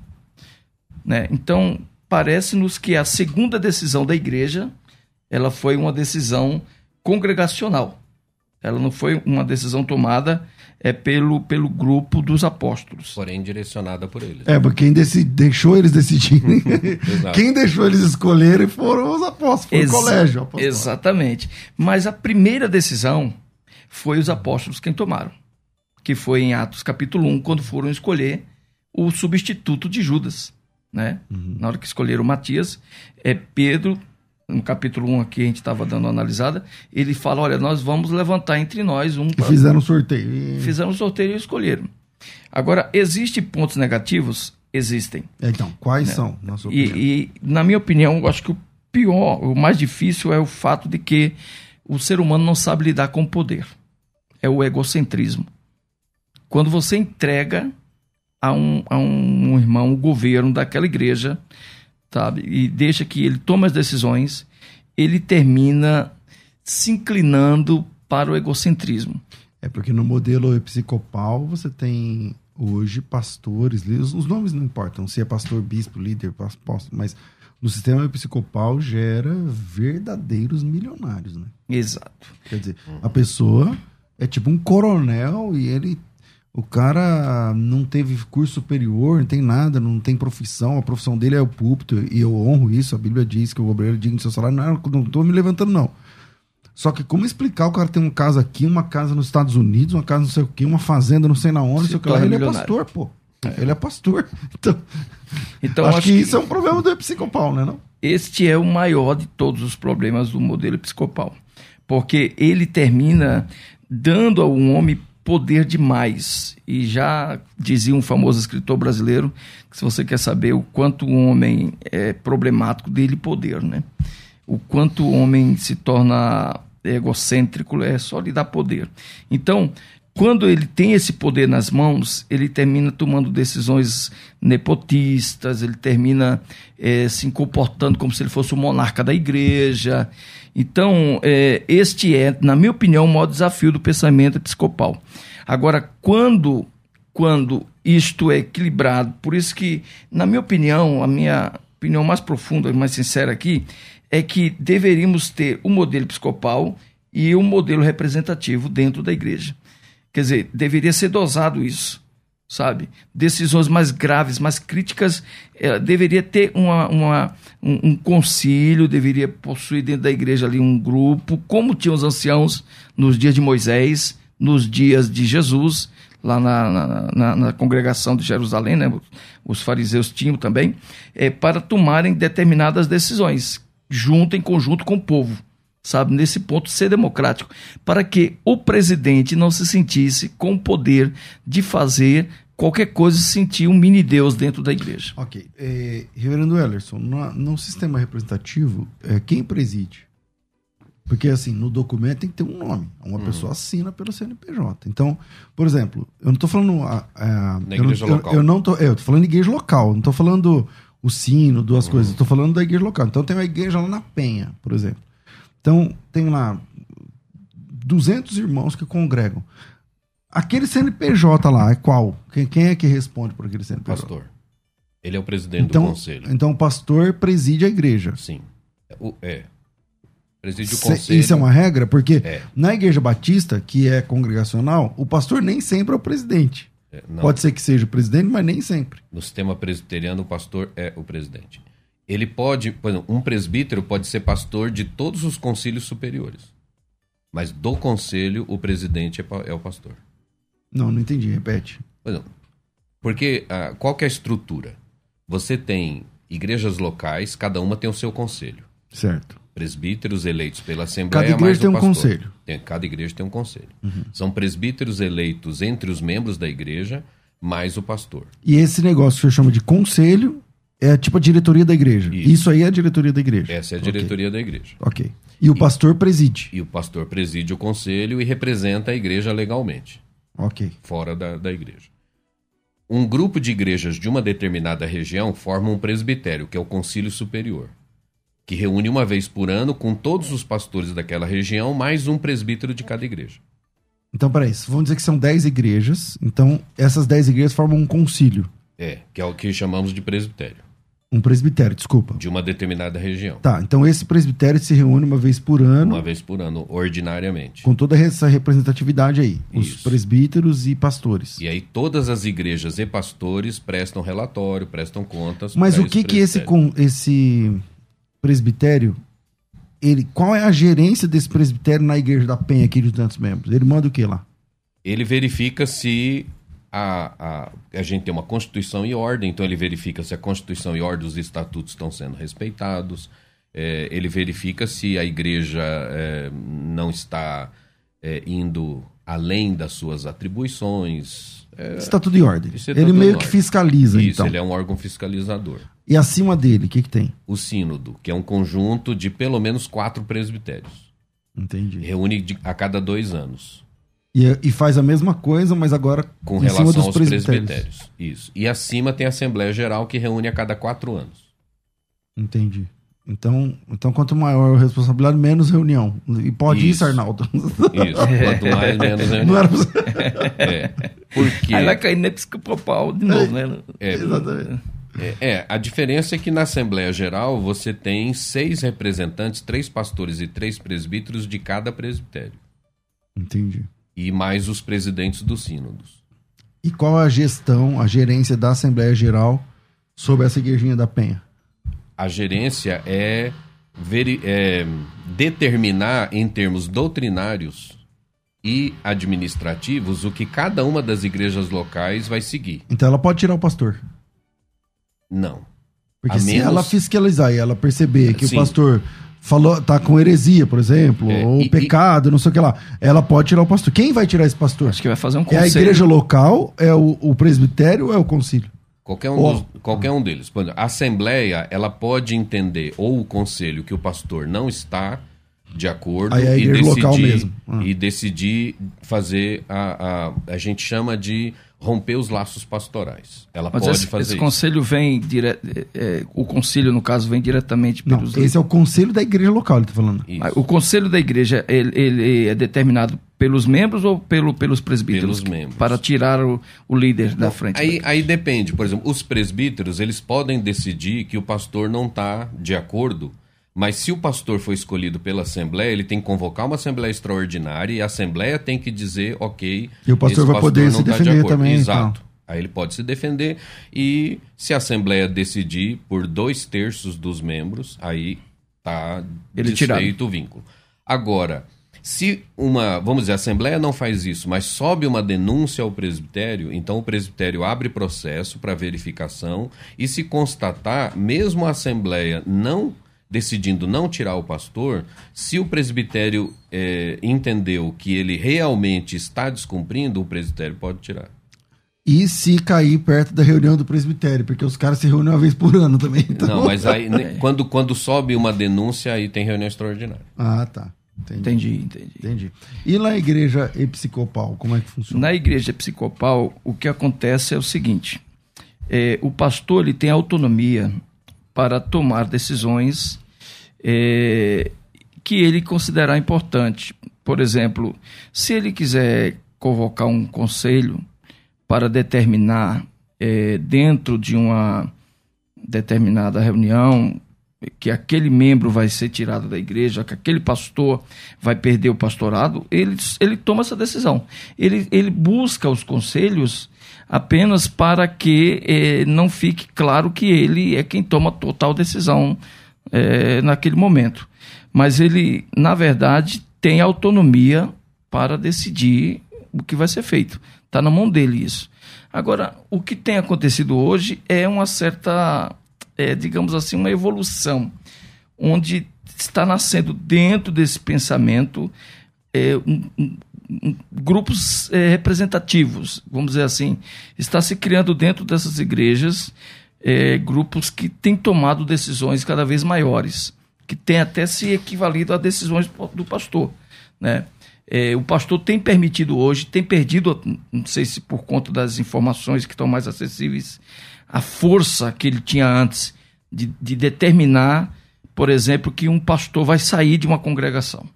Né? Então, parece-nos que a segunda decisão da igreja ela foi uma decisão congregacional. Ela não foi uma decisão tomada é, pelo, pelo grupo dos apóstolos. Porém, direcionada por eles. É, porque quem deci- deixou eles decidirem, <laughs> quem deixou eles escolherem foram os apóstolos, foi Exa- o colégio. apostolado. Exatamente. Mas a primeira decisão foi os apóstolos quem tomaram, que foi em Atos capítulo 1, quando foram escolher o substituto de Judas. Né? Na hora que escolheram Matias, é Pedro no capítulo 1 aqui, a gente estava dando uma analisada, ele fala, olha, nós vamos levantar entre nós um... E fizeram um sorteio. E... Fizeram um sorteio e escolheram. Agora, existem pontos negativos? Existem. Então, quais né? são, na sua opinião? E, e, na minha opinião, eu acho que o pior, o mais difícil é o fato de que o ser humano não sabe lidar com o poder. É o egocentrismo. Quando você entrega a um, a um irmão o governo daquela igreja, sabe? E deixa que ele tome as decisões, ele termina se inclinando para o egocentrismo. É porque no modelo episcopal você tem hoje pastores, os nomes não importam, se é pastor, bispo, líder, apóstolo, mas no sistema episcopal gera verdadeiros milionários, né? Exato. Quer dizer, a pessoa é tipo um coronel e ele o cara não teve curso superior, não tem nada, não tem profissão, a profissão dele é o púlpito, e eu honro isso, a Bíblia diz que o obreiro é digno do seu salário, não, não tô me levantando, não. Só que como explicar o cara tem uma casa aqui, uma casa nos Estados Unidos, uma casa não sei o quê, uma fazenda não sei na onde, não sei o que lá, ele é pastor, pô. É. Ele é pastor. <laughs> Então, então acho, acho que, que, isso é um problema do episcopal, né, não? Este é o maior de todos os problemas do modelo episcopal. Porque ele termina dando ao homem poder demais. E já dizia um famoso escritor brasileiro que se você quer saber o quanto o homem é problemático, dele poder, né? O quanto o homem se torna egocêntrico é só lhe dar poder. Então, quando ele tem esse poder nas mãos, ele termina tomando decisões nepotistas, ele termina é, se comportando como se ele fosse o monarca da igreja. Então, é, este é, na minha opinião, o maior desafio do pensamento episcopal. Agora, quando, quando isto é equilibrado, por isso que, na minha opinião, a minha opinião mais profunda mais sincera aqui, é que deveríamos ter o um modelo episcopal e um modelo representativo dentro da igreja. Quer dizer, deveria ser dosado isso sabe? Decisões mais graves, mais críticas, é, deveria ter uma, uma um, um, concílio, deveria possuir dentro da igreja ali um grupo, como tinham os anciãos nos dias de Moisés, nos dias de Jesus, lá na, na, na, na congregação de Jerusalém, né? os fariseus tinham também, é, para tomarem determinadas decisões, junto em conjunto com o povo sabe, nesse ponto ser democrático, para que o presidente não se sentisse com o poder de fazer qualquer coisa sentir um mini Deus dentro da igreja. Ok. É, Reverendo Ellerson, no, no sistema representativo, é, quem preside? Porque, assim, no documento tem que ter um nome. Uma uhum. pessoa assina pelo CNPJ. Então, por exemplo, eu não estou falando. A, a, Na igreja eu, local. Eu, eu não tô, é, eu tô falando de igreja local. Não estou falando o sino, duas uhum. coisas. Estou falando da igreja local. Então, tem uma igreja lá na Penha, por exemplo. Então, tem lá 200 irmãos que congregam. Aquele CNPJ lá é qual? Quem, quem é que responde por aquele CNPJ? Pastor. Ele é o presidente então, do conselho. Então o pastor preside a igreja. Sim. O, é. Preside o conselho. Isso é uma regra? Porque é. na igreja batista, que é congregacional, o pastor nem sempre é o presidente. É, Pode ser que seja o presidente, mas nem sempre. No sistema presbiteriano, o pastor é o presidente ele pode, por exemplo, um presbítero pode ser pastor de todos os concílios superiores. Mas do conselho, o presidente é, é o pastor. Não, não entendi, repete. Porque ah, qual que é a estrutura? Você tem igrejas locais, cada uma tem o seu conselho. Certo. Presbíteros eleitos pela Assembleia. Cada igreja tem um conselho. Tem, cada igreja tem um conselho. Uhum. São presbíteros eleitos entre os membros da igreja, mais o pastor. E esse negócio que você chama de conselho é tipo a diretoria da igreja. Isso. Isso aí é a diretoria da igreja. Essa é a diretoria okay. da igreja. Ok. E o e, pastor preside. E o pastor preside o conselho e representa a igreja legalmente. Ok. Fora da, da igreja. Um grupo de igrejas de uma determinada região forma um presbitério, que é o concílio superior, que reúne uma vez por ano com todos os pastores daquela região, mais um presbítero de cada igreja. Então, peraí, vamos dizer que são 10 igrejas, então essas 10 igrejas formam um concílio. É, que é o que chamamos de presbitério. Um presbitério, desculpa. De uma determinada região. Tá, então esse presbitério se reúne uma vez por ano. Uma vez por ano, ordinariamente. Com toda essa representatividade aí. Os Isso. presbíteros e pastores. E aí todas as igrejas e pastores prestam relatório, prestam contas. Mas o que que esse, com, esse presbitério, ele, qual é a gerência desse presbitério na igreja da Penha aqui de tantos membros? Ele manda o que lá? Ele verifica se a, a, a gente tem uma Constituição e ordem, então ele verifica se a Constituição e ordem dos estatutos estão sendo respeitados, é, ele verifica se a igreja é, não está é, indo além das suas atribuições. É, Está tudo em ordem. É ele meio ordem. que fiscaliza, Isso, então. ele é um órgão fiscalizador. E acima dele, o que, que tem? O sínodo, que é um conjunto de pelo menos quatro presbitérios. Entendi. Reúne de- a cada dois anos, E, e faz a mesma coisa, mas agora com em relação cima dos aos presbitérios. presbitérios. Isso. E acima tem a Assembleia Geral, que reúne a cada quatro anos. Entendi. Então, então, quanto maior a responsabilidade, menos reunião. E pode Isso. ir, Arnaldo. Isso. Quanto mais, <laughs> menos reunião. Não era. É. Porque, Aí vai cair na episcopal de novo, né? é, Exatamente. é, é, a diferença é que na Assembleia Geral você tem seis representantes, três pastores e três presbíteros de cada presbitério. Entendi. E mais os presidentes dos sínodos. E qual a gestão, a gerência da Assembleia Geral sobre essa igrejinha da Penha? A gerência é, veri- é determinar em termos doutrinários e administrativos o que cada uma das igrejas locais vai seguir. Então ela pode tirar o pastor. Não. Porque A se menos- ela fiscalizar e ela perceber que Sim. o pastor falou, tá com heresia, por exemplo, É, ou e- pecado, não sei o que lá, ela pode tirar o pastor. Quem vai tirar esse pastor? Acho que vai fazer um É conselho. a igreja local, é o, o presbitério ou é o concílio? Qualquer um, Ó. dos- qualquer um deles. A Assembleia, ela pode entender, ou o conselho, que o pastor não está de acordo Aí é a e, igreja decidir, local mesmo. Ah. e decidir fazer a, a. A gente chama de romper os laços pastorais. Ela Mas pode esse, fazer esse isso. conselho vem dire... é, é, o conselho no caso vem diretamente Não, pelos esse é o conselho da igreja local, ele tá falando. Isso. O conselho da igreja ele, ele é determinado pelos membros ou pelo, pelos presbíteros? Pelos membros. Para tirar o, o líder da frente. Aí, aí depende, por exemplo, os presbíteros, eles podem decidir que o pastor não está de acordo, mas se o pastor foi escolhido pela Assembleia, ele tem que convocar uma Assembleia Extraordinária e a Assembleia tem que dizer, ok... E o pastor vai poder se tá de defender acordo. também, então. Exato. Aí ele pode se defender e se a Assembleia decidir por dois terços dos membros, aí tá Ele desfeito o vínculo. Agora, se uma, vamos dizer, a Assembleia não faz isso, mas sobe uma denúncia ao presbitério, então o presbitério abre processo para verificação e se constatar, mesmo a Assembleia não decidindo não tirar o pastor, se o presbitério eh, entendeu que ele realmente está descumprindo, o presbitério pode tirar. E se cair perto da reunião do presbitério, porque os caras se reúnem uma vez por ano também. Então... Não, mas aí <laughs> né, quando, quando sobe uma denúncia, aí tem reunião extraordinária. Ah, tá. Entendi. Entendi, entendi. Entendi. E na igreja episcopal, como é que funciona? Na igreja episcopal, o que acontece é o seguinte: é, o pastor ele tem autonomia para tomar decisões é, que ele considerar importante. Por exemplo, se ele quiser convocar um conselho para determinar é, dentro de uma determinada reunião que aquele membro vai ser tirado da igreja, que aquele pastor vai perder o pastorado, ele, ele toma essa decisão. Ele, ele busca os conselhos apenas para que eh, não fique claro que ele é quem toma total decisão eh, naquele momento. Mas ele, na verdade, tem autonomia para decidir o que vai ser feito. Está na mão dele isso. Agora, o que tem acontecido hoje é uma certa, é, digamos assim, uma evolução, onde está nascendo dentro desse pensamento um, um, grupos é, representativos, vamos dizer assim. Está se criando dentro dessas igrejas é, grupos que têm tomado decisões cada vez maiores, que têm até se equivalido a decisões do pastor, né? É, o pastor tem permitido hoje, tem perdido, não sei se por conta das informações que estão mais acessíveis, a força que ele tinha antes de, de determinar, por exemplo, que um pastor vai sair de uma congregação.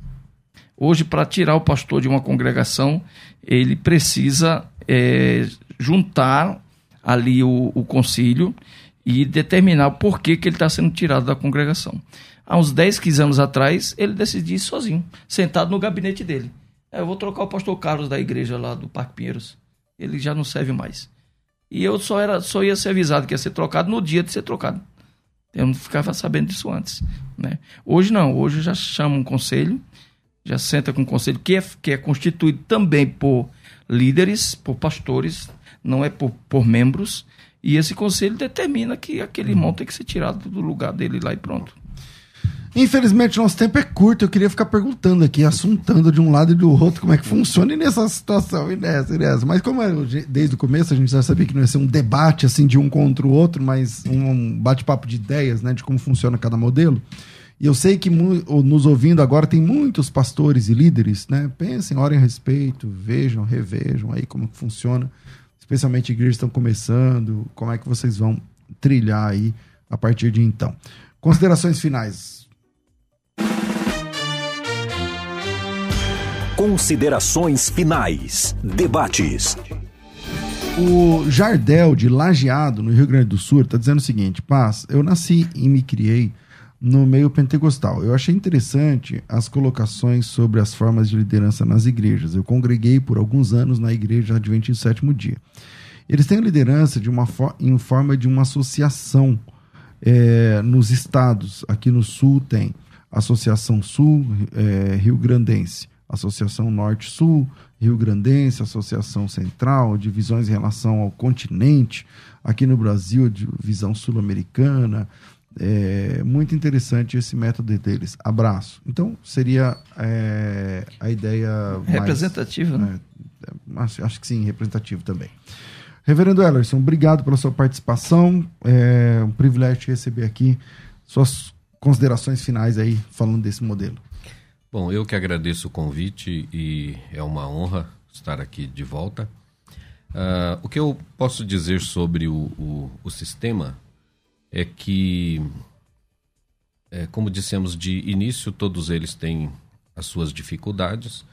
Hoje, para tirar o pastor de uma congregação, ele precisa é, juntar ali o, o concílio e determinar o porquê que ele está sendo tirado da congregação. Há uns 10, 15 anos atrás, ele decidiu isso sozinho, sentado no gabinete dele. É, eu vou trocar o pastor Carlos da igreja lá do Parque Pinheiros. Ele já não serve mais. E eu só, era, só ia ser avisado que ia ser trocado no dia de ser trocado. Eu não ficava sabendo disso antes. Né? Hoje não, hoje já chama um conselho, já senta com um conselho que é, que é constituído também por líderes, por pastores, não é por, por membros. E esse conselho determina que aquele irmão tem que ser tirado do lugar dele lá e pronto. Infelizmente, nosso tempo é curto. Eu queria ficar perguntando aqui, assuntando de um lado e do outro como é que funciona e nessa situação e nessa e nessa. Mas como é, desde o começo a gente já sabia que não ia ser um debate assim de um contra o outro, mas um bate-papo de ideias, né, de como funciona cada modelo. E eu sei que nos ouvindo agora tem muitos pastores e líderes, né? Pensem, orem a respeito, vejam, revejam aí como funciona, especialmente igrejas estão começando, como é que vocês vão trilhar aí a partir de então. Considerações finais. Considerações finais. Debates. O Jardel, de Lajeado, no Rio Grande do Sul, está dizendo o seguinte: Paz, eu nasci e me criei no meio pentecostal. Eu achei interessante as colocações sobre as formas de liderança nas igrejas. Eu congreguei por alguns anos na igreja Adventista Sétimo Dia. Eles têm liderança de uma em forma de uma associação é, nos estados. Aqui no Sul tem Associação Sul é, Rio Grandense, Associação Norte-Sul Rio Grandense, Associação Central, divisões em relação ao continente. Aqui no Brasil, divisão sul-americana, é muito interessante esse método deles. Abraço. Então, seria é, a ideia. Representativa, né? É, acho, acho, que sim, representativo também. Reverendo Ellerson, obrigado pela sua participação. É um privilégio te receber aqui. Suas considerações finais aí, falando desse modelo. Bom, eu que agradeço o convite e é uma honra estar aqui de volta. Uh, o que eu posso dizer sobre o, o, o sistema é que, é, como dissemos de início, todos eles têm as suas dificuldades.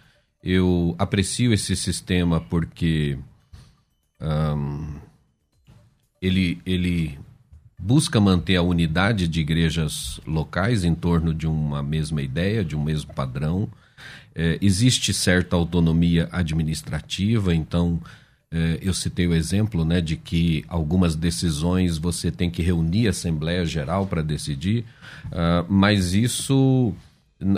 Eu aprecio esse sistema porque um, ele, ele busca manter a unidade de igrejas locais em torno de uma mesma ideia, de um mesmo padrão. É, existe certa autonomia administrativa, então eu citei o exemplo né, de que algumas decisões você tem que reunir a Assembleia Geral para decidir, uh, mas isso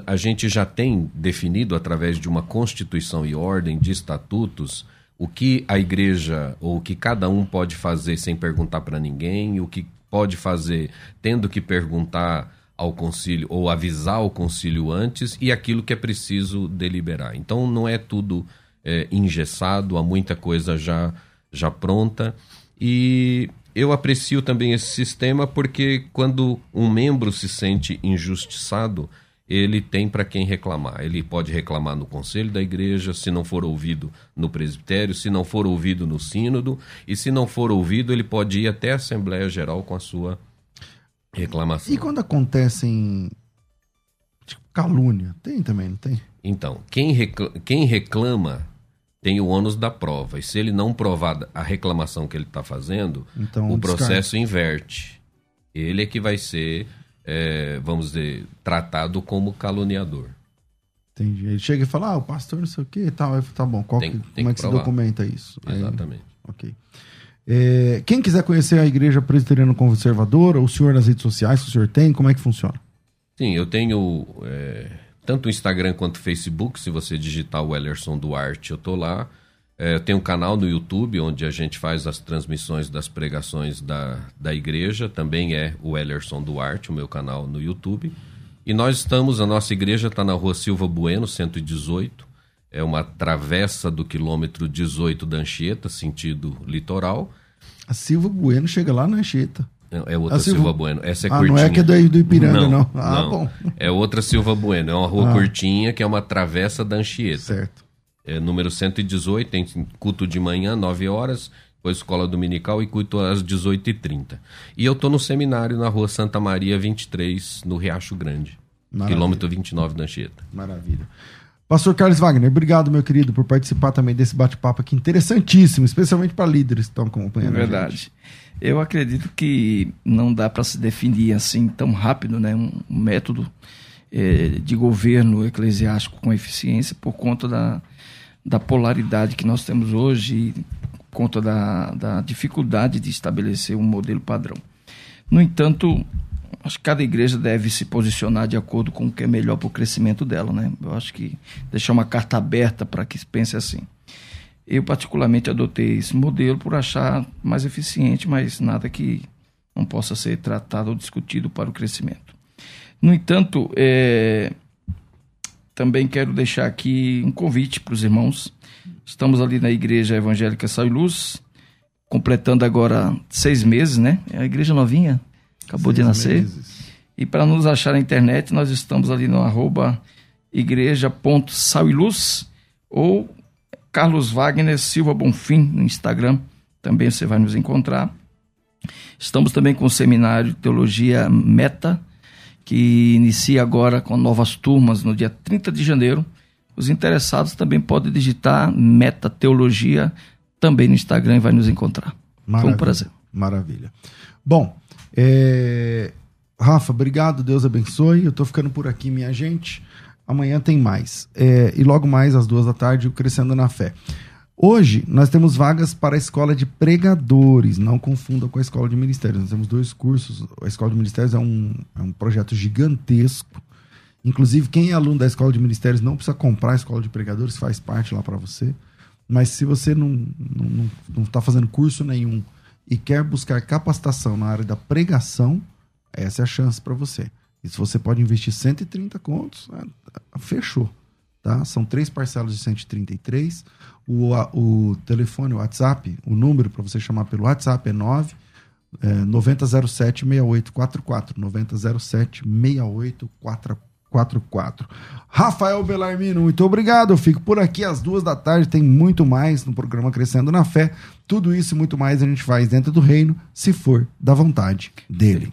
a gente já tem definido através de uma Constituição e ordem de estatutos o que a igreja ou o que cada um pode fazer sem perguntar para ninguém, o que pode fazer tendo que perguntar ao concílio ou avisar o concílio antes e aquilo que é preciso deliberar. Então não é tudo é, engessado, há muita coisa já, já pronta. E eu aprecio também esse sistema porque quando um membro se sente injustiçado, ele tem para quem reclamar. Ele pode reclamar no conselho da igreja, se não for ouvido no presbitério, se não for ouvido no sínodo, e se não for ouvido, ele pode ir até a Assembleia Geral com a sua reclamação. E quando acontecem tipo, calúnia, tem também, não tem? Então, quem reclama, quem reclama tem o ônus da prova. E se ele não provar a reclamação que ele está fazendo, então, o processo descarga. inverte. Ele é que vai ser, é, vamos dizer, tratado como caluniador. Entendi. Ele chega e fala, ah, o pastor não sei o quê, tá, tá bom. Qual tem, que, tem como é que, que se documenta isso? Exatamente. Aí, ok. É, quem quiser conhecer a Igreja Presbiteriana Conservadora, o senhor nas redes sociais, o senhor tem, como é que funciona? Sim, eu tenho... É tanto o Instagram quanto o Facebook. Se você digitar o Ellerson Duarte, eu tô lá. É, tenho um canal no YouTube onde a gente faz as transmissões das pregações da, da igreja. Também é o Ellerson Duarte, o meu canal no YouTube. E nós estamos, a nossa igreja está na rua Silva Bueno, 118. É uma travessa do quilômetro 18 da Anchieta, sentido litoral. A Silva Bueno chega lá na Anchieta. É outra Silva... Silva... Bueno. Essa é ah, curtinha. não é que é do, do Ipiranga, não. não. Ah, não. bom. É outra Silva Bueno. É uma rua ah. curtinha que é uma travessa da Anchieta. Certo. É número 118, tem culto de manhã, 9 horas, depois escola dominical e culto às 18h30. E eu tô no seminário na rua Santa Maria 23, no Riacho Grande. Maravilha. Quilômetro 29 da Anchieta. Maravilha. Pastor Carlos Wagner, obrigado, meu querido, por participar também desse bate-papo aqui interessantíssimo, especialmente para líderes que estão acompanhando. É verdade. Eu acredito que não dá para se definir assim tão rápido né, um método é, de governo eclesiástico com eficiência por conta da, da polaridade que nós temos hoje e por conta da, da dificuldade de estabelecer um modelo padrão. No entanto, acho que cada igreja deve se posicionar de acordo com o que é melhor para o crescimento dela. Né? Eu acho que deixar uma carta aberta para que se pense assim. Eu, particularmente, adotei esse modelo por achar mais eficiente, mas nada que não possa ser tratado ou discutido para o crescimento. No entanto, é, também quero deixar aqui um convite para os irmãos. Estamos ali na Igreja Evangélica Sal e Luz, completando agora seis meses, né? É a igreja novinha, acabou seis de nascer. Meses. E para nos achar na internet, nós estamos ali no arroba igreja.sal ou Carlos Wagner Silva Bonfim no Instagram, também você vai nos encontrar. Estamos também com o seminário de Teologia Meta, que inicia agora com novas turmas no dia 30 de janeiro. Os interessados também podem digitar Meta Teologia também no Instagram e vai nos encontrar. Maravilha, Foi um prazer. Maravilha. Bom, é... Rafa, obrigado, Deus abençoe. Eu estou ficando por aqui, minha gente. Amanhã tem mais. É... E logo mais, às duas da tarde, o Crescendo na Fé. Hoje, nós temos vagas para a Escola de Pregadores, não confunda com a Escola de Ministérios. Nós temos dois cursos. A Escola de Ministérios é um, é um projeto gigantesco. Inclusive, quem é aluno da Escola de Ministérios não precisa comprar a Escola de Pregadores, faz parte lá para você. Mas se você não está não, não tá fazendo curso nenhum e quer buscar capacitação na área da pregação, essa é a chance para você. E se você pode investir 130 contos, é, fechou. Tá? São três parcelas de 133 o, o telefone, o WhatsApp, o número para você chamar pelo WhatsApp é 9 é, 9007 6844. 9007 6844. Rafael Belarmino, muito obrigado. Eu fico por aqui às duas da tarde. Tem muito mais no programa Crescendo na Fé. Tudo isso e muito mais a gente faz dentro do reino, se for da vontade dele.